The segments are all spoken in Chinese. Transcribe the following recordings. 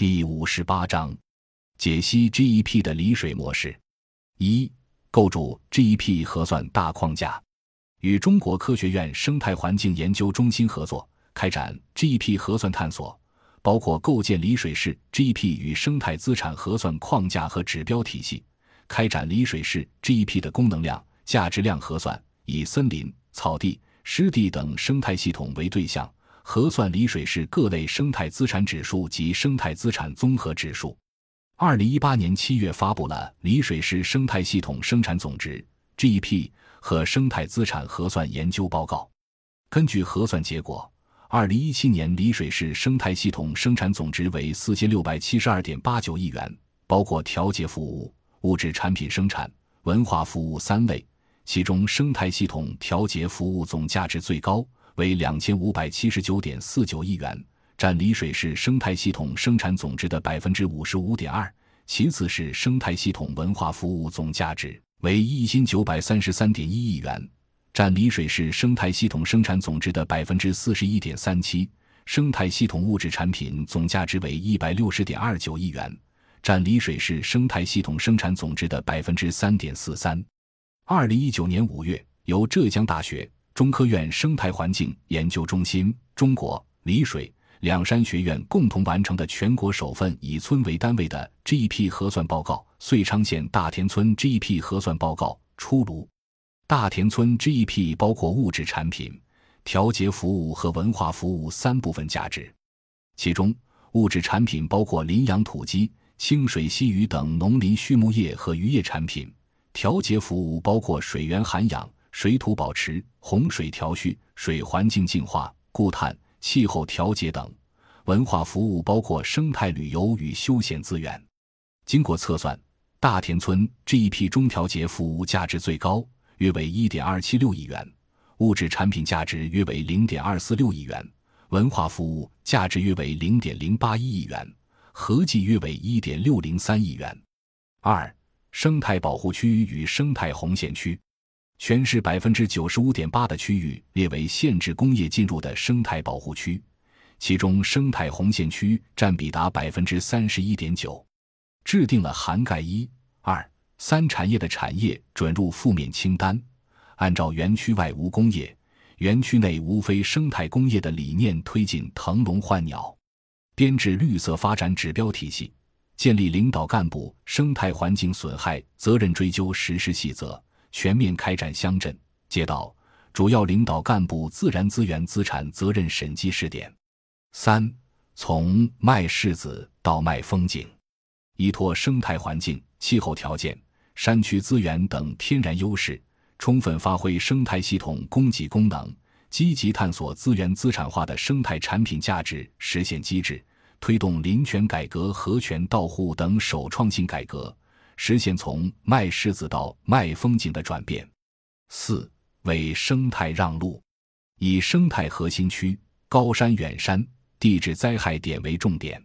第五十八章，解析 GEP 的离水模式。一、构筑 GEP 核算大框架，与中国科学院生态环境研究中心合作，开展 GEP 核算探索，包括构建离水式 GEP 与生态资产核算框架和指标体系，开展离水式 GEP 的功能量、价值量核算，以森林、草地、湿地等生态系统为对象。核算离水市各类生态资产指数及生态资产综合指数。二零一八年七月发布了离水市生态系统生产总值 （GEP） 和生态资产核算研究报告。根据核算结果，二零一七年离水市生态系统生产总值为四千六百七十二点八九亿元，包括调节服务、物质产品生产、文化服务三类，其中生态系统调节服务总价值最高。为两千五百七十九点四九亿元，占离水式生态系统生产总值的百分之五十五点二。其次是生态系统文化服务总价值为一千九百三十三点一亿元，占离水式生态系统生产总值的百分之四十一点三七。生态系统物质产品总价值为一百六十点二九亿元，占离水式生态系统生产总值的百分之三点四三。二零一九年五月，由浙江大学。中科院生态环境研究中心、中国丽水两山学院共同完成的全国首份以村为单位的 GEP 核算报告——遂昌县大田村 GEP 核算报告出炉。大田村 GEP 包括物质产品、调节服务和文化服务三部分价值，其中物质产品包括林养土鸡、清水溪鱼等农林畜牧业和渔业产品，调节服务包括水源涵养。水土保持、洪水调蓄、水环境净化、固碳、气候调节等；文化服务包括生态旅游与休闲资源。经过测算，大田村 GEP 中调节服务价值最高，约为一点二七六亿元；物质产品价值约为零点二四六亿元；文化服务价值约为零点零八一亿元，合计约为一点六零三亿元。二、生态保护区与生态红线区。全市百分之九十五点八的区域列为限制工业进入的生态保护区，其中生态红线区占比达百分之三十一点九。制定了涵盖一、二、三产业的产业准入负面清单，按照园区外无工业、园区内无非生态工业的理念推进腾笼换鸟，编制绿色发展指标体系，建立领导干部生态环境损害责任追究实施细则。全面开展乡镇、街道主要领导干部自然资源资产责任审计试点。三、从卖柿子到卖风景，依托生态环境、气候条件、山区资源等天然优势，充分发挥生态系统供给功能，积极探索资源资产化的生态产品价值实现机制，推动林权改革、河权到户等首创性改革。实现从卖柿子到卖风景的转变。四、为生态让路，以生态核心区、高山远山、地质灾害点为重点，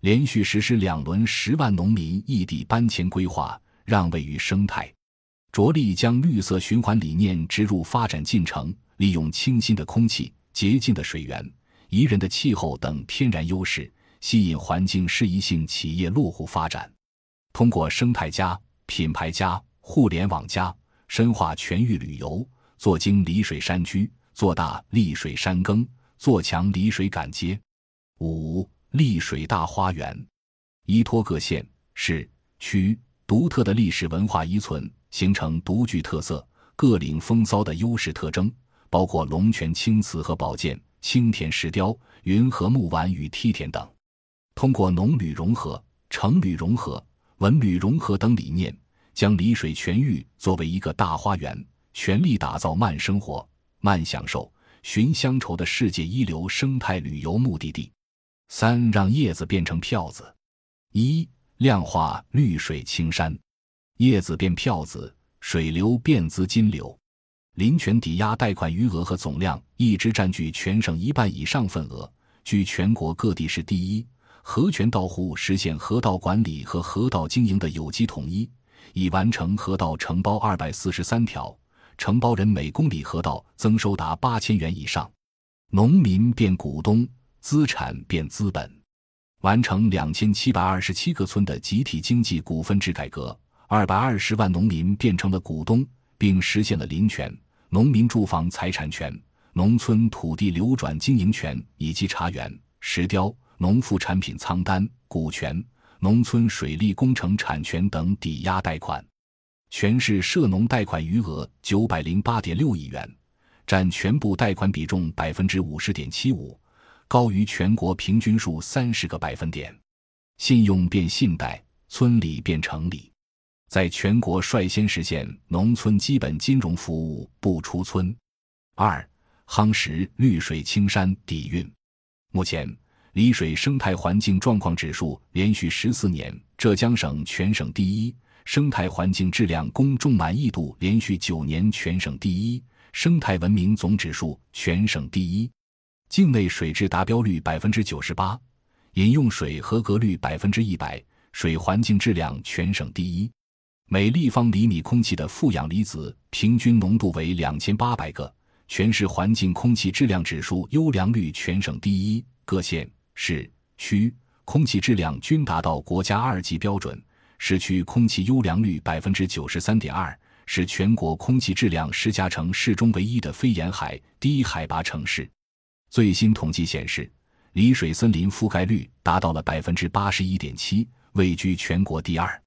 连续实施两轮十万农民异地搬迁规划，让位于生态，着力将绿色循环理念植入发展进程，利用清新的空气、洁净的水源、宜人的气候等天然优势，吸引环境适宜性企业落户发展。通过生态加、品牌加、互联网加，深化全域旅游，做精丽水山区，做大丽水山耕，做强丽水赶街。五丽水大花园，依托各县市区独特的历史文化遗存，形成独具特色、各领风骚的优势特征，包括龙泉青瓷和宝剑、青田石雕、云和木碗与梯田等。通过农旅融合、城旅融合。文旅融合等理念，将丽水全域作为一个大花园，全力打造慢生活、慢享受、寻乡愁的世界一流生态旅游目的地。三让叶子变成票子，一量化绿水青山，叶子变票子，水流变资金流。林权抵押贷款余额和总量一直占据全省一半以上份额，居全国各地市第一。河泉到户实现河道管理和河道经营的有机统一，已完成河道承包二百四十三条，承包人每公里河道增收达八千元以上。农民变股东，资产变资本。完成两千七百二十七个村的集体经济股份制改革，二百二十万农民变成了股东，并实现了林权、农民住房财产权、农村土地流转经营权以及茶园、石雕、农副产品仓单、股权、农村水利工程产权等抵押贷款。全市涉农贷款余额九百零八点六亿元，占全部贷款比重百分之五十点七五，高于全国平均数三十个百分点。信用变信贷，村里变城里，在全国率先实现农村基本金融服务不出村。二，夯实绿水青山底蕴。目前，丽水生态环境状况指数连续十四年浙江省全省第一。生态环境质量公众满意度连续九年全省第一，生态文明总指数全省第一，境内水质达标率百分之九十八，饮用水合格率百分之一百，水环境质量全省第一，每立方厘米空气的负氧离子平均浓度为两千八百个，全市环境空气质量指数优良率全省第一，各县市区空气质量均达到国家二级标准。市区空气优良率百分之九十三点二，是全国空气质量十佳城市中唯一的非沿海低海拔城市。最新统计显示，丽水森林覆盖率达到了百分之八十一点七，位居全国第二。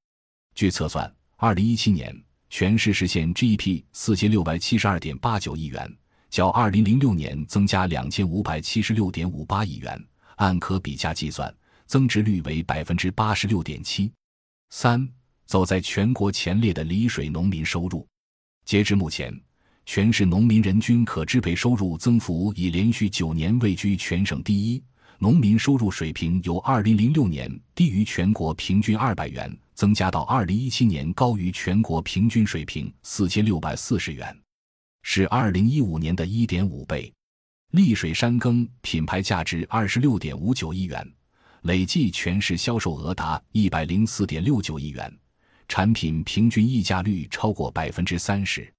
据测算，二零一七年全市实现 GDP 四千六百七十二点八九亿元，较二零零六年增加两千五百七十六点五八亿元，按可比价计算，增值率为百分之八十六点七。三走在全国前列的丽水农民收入，截至目前，全市农民人均可支配收入增幅已连续九年位居全省第一，农民收入水平由二零零六年低于全国平均二百元，增加到二零一七年高于全国平均水平四千六百四十元，是二零一五年的一点五倍。丽水山耕品牌价值二十六点五九亿元。累计全市销售额达一百零四点六九亿元，产品平均溢价率超过百分之三十。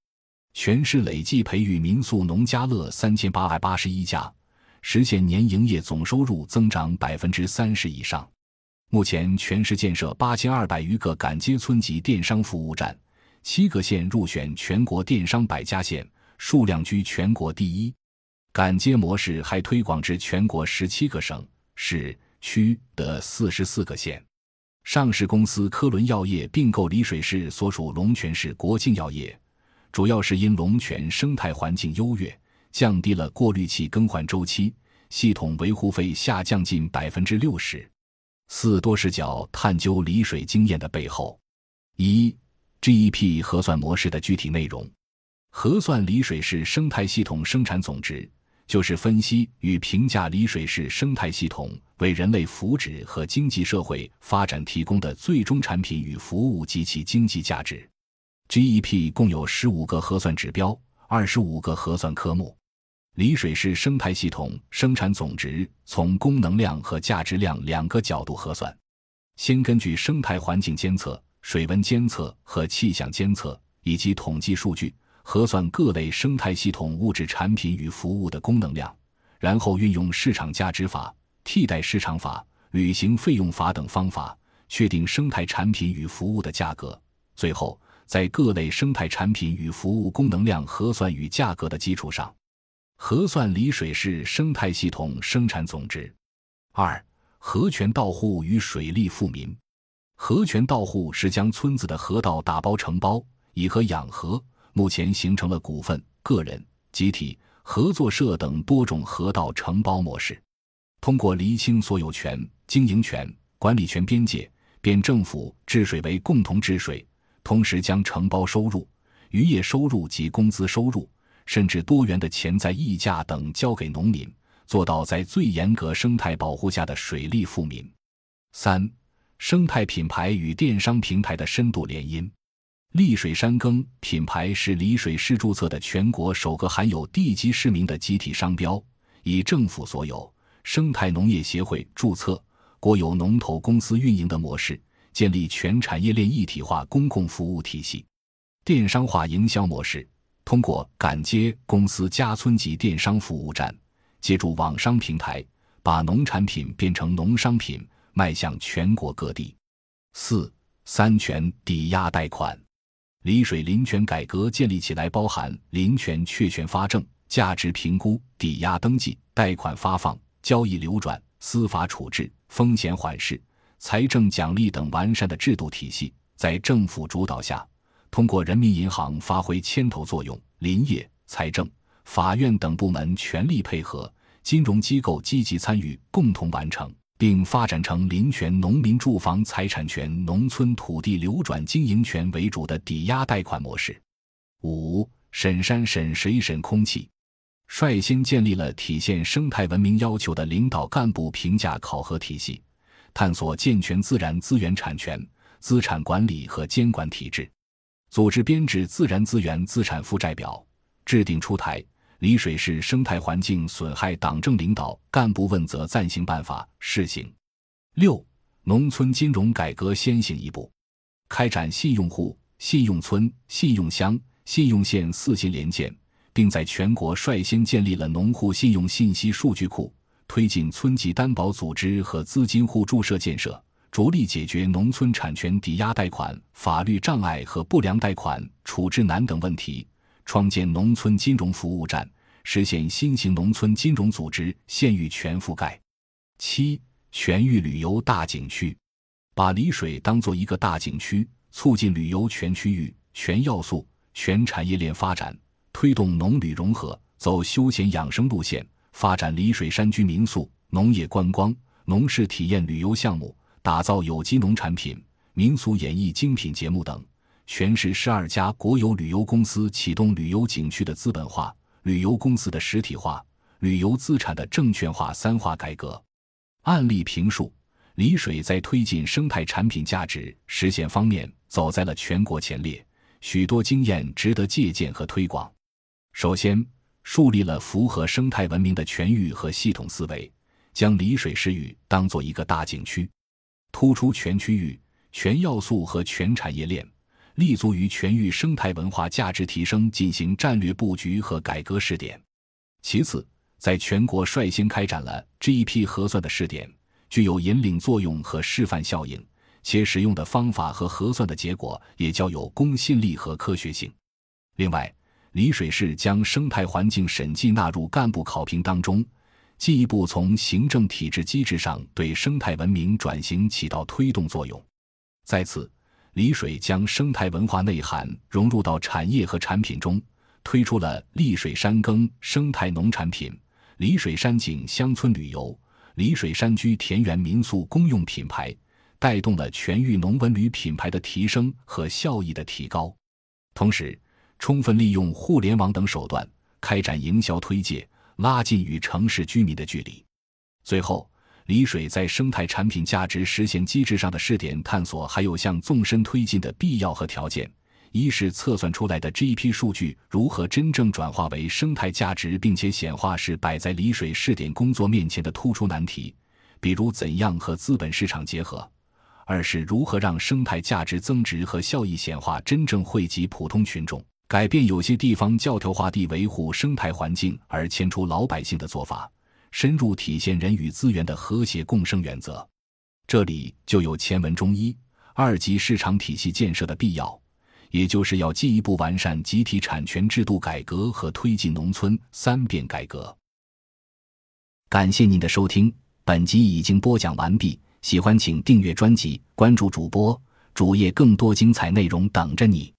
全市累计培育民宿农家乐三千八百八十一家，实现年营业总收入增长百分之三十以上。目前，全市建设八千二百余个赶街村级电商服务站，七个县入选全国电商百家县，数量居全国第一。赶街模式还推广至全国十七个省市。区的四十四个县，上市公司科伦药业并购丽水市所属龙泉市国境药业，主要是因龙泉生态环境优越，降低了过滤器更换周期，系统维护费下降近百分之六十。四多视角探究丽水经验的背后。一 GEP 核算模式的具体内容，核算丽水市生态系统生产总值。就是分析与评价丽水市生态系统为人类福祉和经济社会发展提供的最终产品与服务及其经济价值。GEP 共有十五个核算指标，二十五个核算科目。丽水市生态系统生产总值从功能量和价值量两个角度核算。先根据生态环境监测、水文监测和气象监测以及统计数据。核算各类生态系统物质产品与服务的功能量，然后运用市场价值法、替代市场法、履行费用法等方法，确定生态产品与服务的价格。最后，在各类生态产品与服务功能量核算与价格的基础上，核算丽水市生态系统生产总值。二、河泉到户与水利富民。河泉到户是将村子的河道打包承包，以河养河。目前形成了股份、个人、集体、合作社等多种河道承包模式。通过厘清所有权、经营权、管理权边界，变政府治水为共同治水，同时将承包收入、渔业收入及工资收入，甚至多元的潜在溢价等交给农民，做到在最严格生态保护下的水利富民。三、生态品牌与电商平台的深度联姻。丽水山耕品牌是丽水市注册的全国首个含有地级市名的集体商标，以政府所有、生态农业协会注册、国有农投公司运营的模式，建立全产业链一体化公共服务体系。电商化营销模式，通过赶街公司家村级电商服务站，借助网商平台，把农产品变成农商品，卖向全国各地。四三权抵押贷款，丽水林权改革建立起来，包含林权确权发证、价值评估、抵押登记、贷款发放、交易流转、司法处置、风险缓释、财政奖励等完善的制度体系，在政府主导下，通过人民银行发挥牵头作用，林业、财政、法院等部门全力配合，金融机构积极参与，共同完成。并发展成林权、农民住房财产权、农村土地流转经营权为主的抵押贷款模式。五、审山、审水、审空气，率先建立了体现生态文明要求的领导干部评价考核体系，探索健全自然资源产权、资产管理和监管体制，组织编制自然资源资产负债表，制定出台。丽水市生态环境损害党政领导干部问责暂行办法试行。六、农村金融改革先行一步，开展信用户、信用村、信用乡、信用县四信联建，并在全国率先建立了农户信用信息数据库，推进村级担保组织和资金互注社建设，着力解决农村产权抵押贷款法律障碍和不良贷款处置难等问题。创建农村金融服务站，实现新型农村金融组织县域全覆盖。七、全域旅游大景区，把丽水当做一个大景区，促进旅游全区域、全要素、全产业链发展，推动农旅融合，走休闲养生路线，发展丽水山居民宿、农业观光、农事体验旅游项目，打造有机农产品、民俗演艺精品节目等。全市十二家国有旅游公司启动旅游景区的资本化、旅游公司的实体化、旅游资产的证券化三化改革。案例评述：丽水在推进生态产品价值实现方面走在了全国前列，许多经验值得借鉴和推广。首先，树立了符合生态文明的全域和系统思维，将丽水市域当做一个大景区，突出全区域、全要素和全产业链。立足于全域生态文化价值提升进行战略布局和改革试点。其次，在全国率先开展了 GEP 核算的试点，具有引领作用和示范效应，且使用的方法和核算的结果也较有公信力和科学性。另外，丽水市将生态环境审计纳入干部考评当中，进一步从行政体制机制上对生态文明转型起到推动作用。在此。丽水将生态文化内涵融入到产业和产品中，推出了丽水山耕生态农产品、丽水山景乡村旅游、丽水山居田园民宿公用品牌，带动了全域农文旅品牌的提升和效益的提高。同时，充分利用互联网等手段开展营销推介，拉近与城市居民的距离。最后。丽水在生态产品价值实现机制上的试点探索，还有向纵深推进的必要和条件。一是测算出来的 GEP 数据如何真正转化为生态价值，并且显化，是摆在丽水试点工作面前的突出难题。比如，怎样和资本市场结合？二是如何让生态价值增值和效益显化真正惠及普通群众，改变有些地方教条化地维护生态环境而迁出老百姓的做法。深入体现人与资源的和谐共生原则，这里就有前文中一二级市场体系建设的必要，也就是要进一步完善集体产权制度改革和推进农村三变改革。感谢您的收听，本集已经播讲完毕。喜欢请订阅专辑，关注主播主页，更多精彩内容等着你。